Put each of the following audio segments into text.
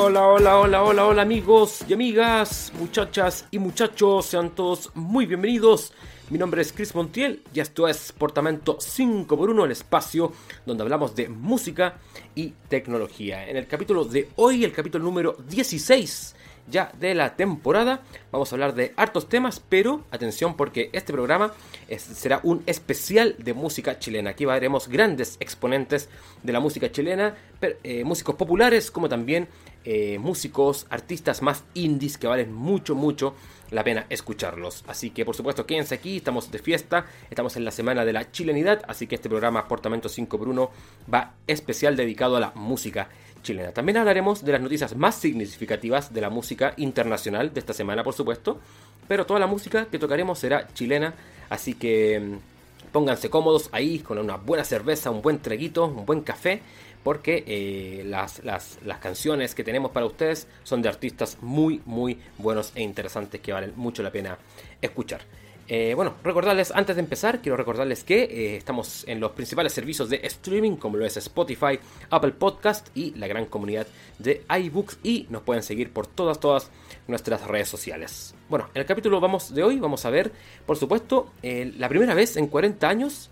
Hola, hola, hola, hola, hola amigos y amigas, muchachas y muchachos, sean todos muy bienvenidos. Mi nombre es Chris Montiel y esto es Portamento 5x1, el espacio donde hablamos de música y tecnología. En el capítulo de hoy, el capítulo número 16 ya de la temporada, vamos a hablar de hartos temas, pero atención porque este programa será un especial de música chilena. Aquí veremos grandes exponentes de la música chilena, eh, músicos populares como también eh, músicos, artistas más indies que valen mucho, mucho la pena escucharlos. Así que por supuesto quédense aquí, estamos de fiesta, estamos en la semana de la chilenidad, así que este programa Portamento 5 por 1 va especial dedicado a la música chilena. También hablaremos de las noticias más significativas de la música internacional de esta semana, por supuesto, pero toda la música que tocaremos será chilena, así que mm, pónganse cómodos ahí con una buena cerveza, un buen traguito, un buen café porque eh, las, las, canciones que tenemos para ustedes son de artistas muy, muy buenos e interesantes que valen mucho la pena escuchar. Eh, bueno, recordarles, antes de empezar, quiero recordarles que eh, estamos en los principales servicios de streaming, como lo es Spotify, Apple Podcast y la gran comunidad de iBooks. Y nos pueden seguir por todas, todas nuestras redes sociales. Bueno, en el capítulo vamos de hoy vamos a ver, por supuesto, la primera vez en 40 años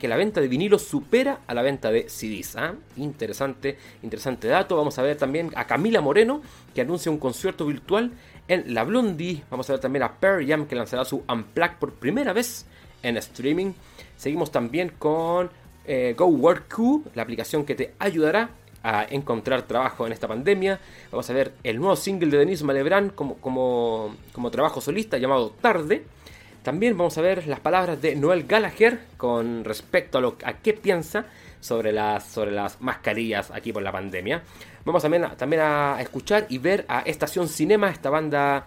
que la venta de vinilos supera a la venta de CDs. ¿ah? Interesante, interesante dato. Vamos a ver también a Camila Moreno, que anuncia un concierto virtual en La Blondie. Vamos a ver también a Pearl Jam, que lanzará su Unplugged por primera vez en streaming. Seguimos también con eh, Go Work Q, la aplicación que te ayudará a encontrar trabajo en esta pandemia. Vamos a ver el nuevo single de Denise Malebrán como, como, como trabajo solista llamado Tarde. También vamos a ver las palabras de Noel Gallagher con respecto a, lo, a qué piensa sobre las, sobre las mascarillas aquí por la pandemia. Vamos también a, también a escuchar y ver a Estación Cinema, esta banda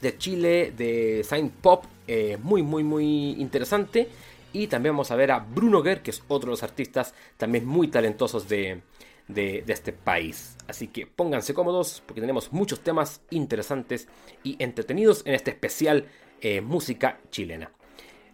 de Chile de Saint Pop, eh, muy, muy, muy interesante. Y también vamos a ver a Bruno Guerr, que es otro de los artistas también muy talentosos de, de, este país. Así que pónganse cómodos porque tenemos muchos temas interesantes y entretenidos en este especial eh, música chilena.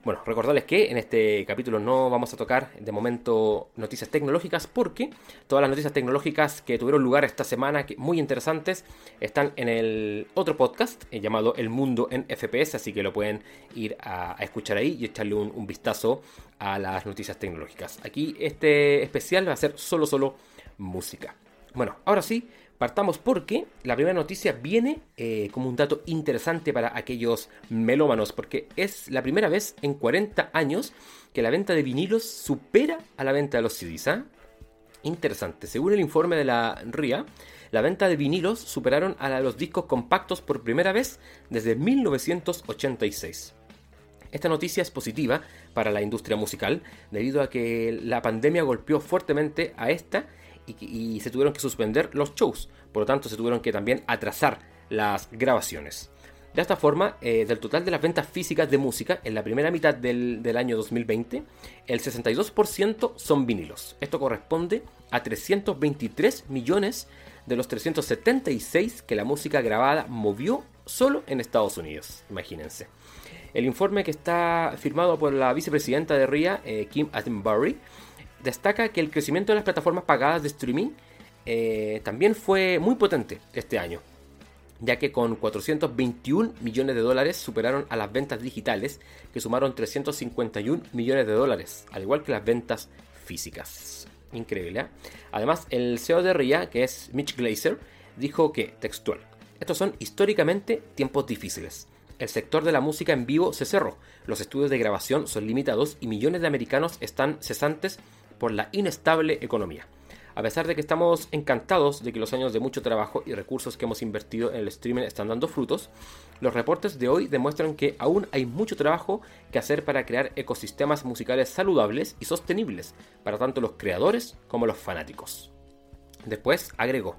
Bueno, recordarles que en este capítulo no vamos a tocar de momento noticias tecnológicas porque todas las noticias tecnológicas que tuvieron lugar esta semana, que muy interesantes, están en el otro podcast eh, llamado El Mundo en FPS, así que lo pueden ir a, escuchar ahí y echarle un, un, vistazo a las noticias tecnológicas. Aquí este especial va a ser solo, solo música. Bueno, ahora sí, Partamos porque la primera noticia viene eh, como un dato interesante para aquellos melómanos, porque es la primera vez en 40 años que la venta de vinilos supera a la venta de los CDs. ¿ah? Interesante. Según el informe de la RIA, la venta de vinilos superaron a los discos compactos por primera vez desde 1986. Esta noticia es positiva para la industria musical debido a que la pandemia golpeó fuertemente a esta y, se tuvieron que suspender los shows. Por lo tanto, se tuvieron que también atrasar las grabaciones. De esta forma, eh, del total de las ventas físicas de música en la primera mitad del, del año 2020, el 62% son vinilos. Esto corresponde a 323 millones de los 376 que la música grabada movió solo en Estados Unidos. Imagínense. El informe que está firmado por la vicepresidenta de RIA, eh, Kim Attenbury, destaca que el crecimiento de las plataformas pagadas de streaming eh, también fue muy potente este año, ya que con 421 millones de dólares superaron a las ventas digitales, que sumaron 351 millones de dólares, al igual que las ventas físicas. Increíble. ¿eh? Además, el CEO de RIA, que es Mitch Glazer, dijo que, textual, estos son históricamente tiempos difíciles. El sector de la música en vivo se cerró, los estudios de grabación son limitados y millones de americanos están cesantes por la inestable economía. A pesar de que estamos encantados de que los años de mucho trabajo y recursos que hemos invertido en el streaming están dando frutos, los reportes de hoy demuestran que aún hay mucho trabajo que hacer para crear ecosistemas musicales saludables y sostenibles para tanto los creadores como los fanáticos. Después agregó,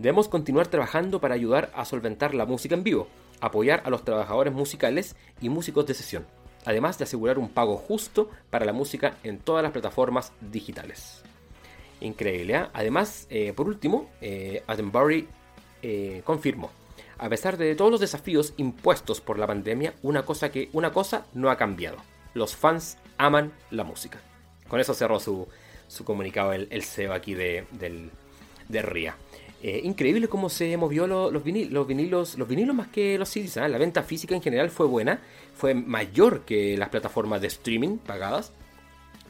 debemos continuar trabajando para ayudar a solventar la música en vivo, apoyar a los trabajadores musicales y músicos de sesión, además de asegurar un pago justo para la música en todas las plataformas digitales. Increíble. ¿eh? Además, por último, eh, Attenbury eh, confirmó, a pesar de todos los desafíos impuestos por la pandemia, una cosa, que, una cosa no ha cambiado. Los fans aman la música. Con eso cerró su, su comunicado el, el CEO aquí de, del, de RIA. Eh, increíble cómo se movió lo, los, los, vinilos, los vinilos más que los CDs. ¿eh? La venta física en general fue buena, fue mayor que las plataformas de streaming pagadas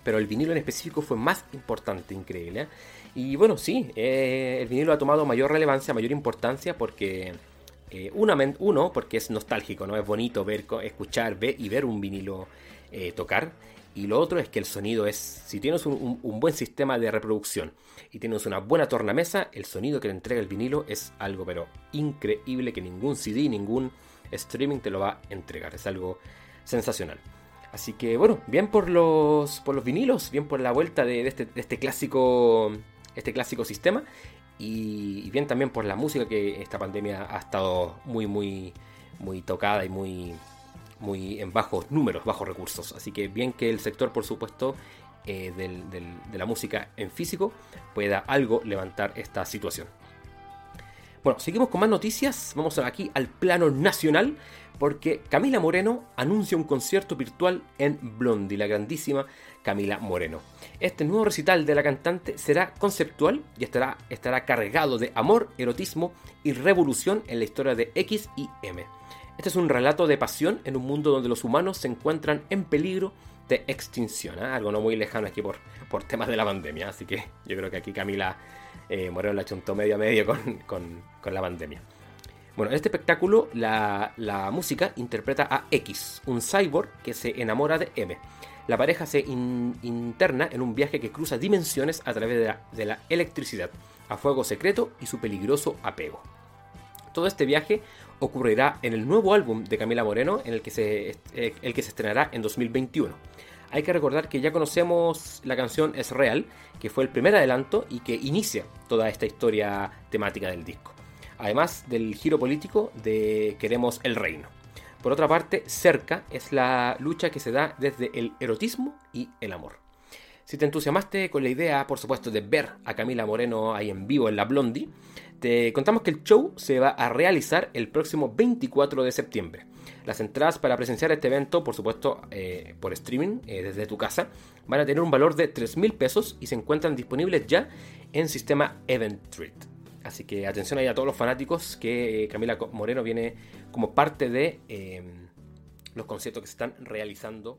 pero el vinilo en específico fue más importante, increíble. ¿eh? Y bueno, sí, eh, el vinilo ha tomado mayor relevancia, mayor importancia porque... Eh, uno, porque es nostálgico, ¿no? Es bonito ver, escuchar y ver un vinilo eh, tocar. Y lo otro es que el sonido es, si tienes un, buen sistema de reproducción y tienes una buena tornamesa, el sonido que te entrega el vinilo es algo pero increíble que ningún CD, ningún streaming te lo va a entregar. Es algo sensacional. Así que bueno, bien por los, por los vinilos, bien por la vuelta de, este, este, clásico, este clásico sistema y, y, bien también por la música que esta pandemia ha estado muy, muy, muy tocada y muy, muy en bajos números, bajos recursos. Así que bien que el sector, por supuesto, eh, de la música en físico pueda algo levantar esta situación. Bueno, seguimos con más noticias. Vamos aquí al plano nacional porque Camila Moreno anuncia un concierto virtual en Blondie, la grandísima Camila Moreno. Este nuevo recital de la cantante será conceptual y estará, estará cargado de amor, erotismo y revolución en la historia de X y M. Este es un relato de pasión en un mundo donde los humanos se encuentran en peligro de extinción, ¿eh? algo no muy lejano aquí por, por temas de la pandemia, así que yo creo que aquí Camila eh, Moreno la chuntó medio a medio con, con, con la pandemia. Bueno, en este espectáculo la, la, música interpreta a X, un cyborg que se enamora de M. La pareja se in, interna en un viaje que cruza dimensiones a través de la, de la, electricidad, a fuego secreto y su peligroso apego. Todo este viaje ocurrirá en el nuevo álbum de Camila Moreno, en el que se, eh, el que se estrenará en 2021. Hay que recordar que ya conocemos la canción Es Real, que fue el primer adelanto y que inicia toda esta historia temática del disco además del giro político de Queremos el Reino. Por otra parte, Cerca es la lucha que se da desde el erotismo y el amor. Si te entusiasmaste con la idea, por supuesto, de ver a Camila Moreno ahí en vivo en la Blondie, te contamos que el show se va a realizar el próximo 24 de septiembre. Las entradas para presenciar este evento, por supuesto, eh, por streaming, eh, desde tu casa, van a tener un valor de 3 mil pesos y se encuentran disponibles ya en sistema Eventbrite. Así que atención ahí a todos los fanáticos que eh, Camila Moreno viene como parte de los conciertos que se están realizando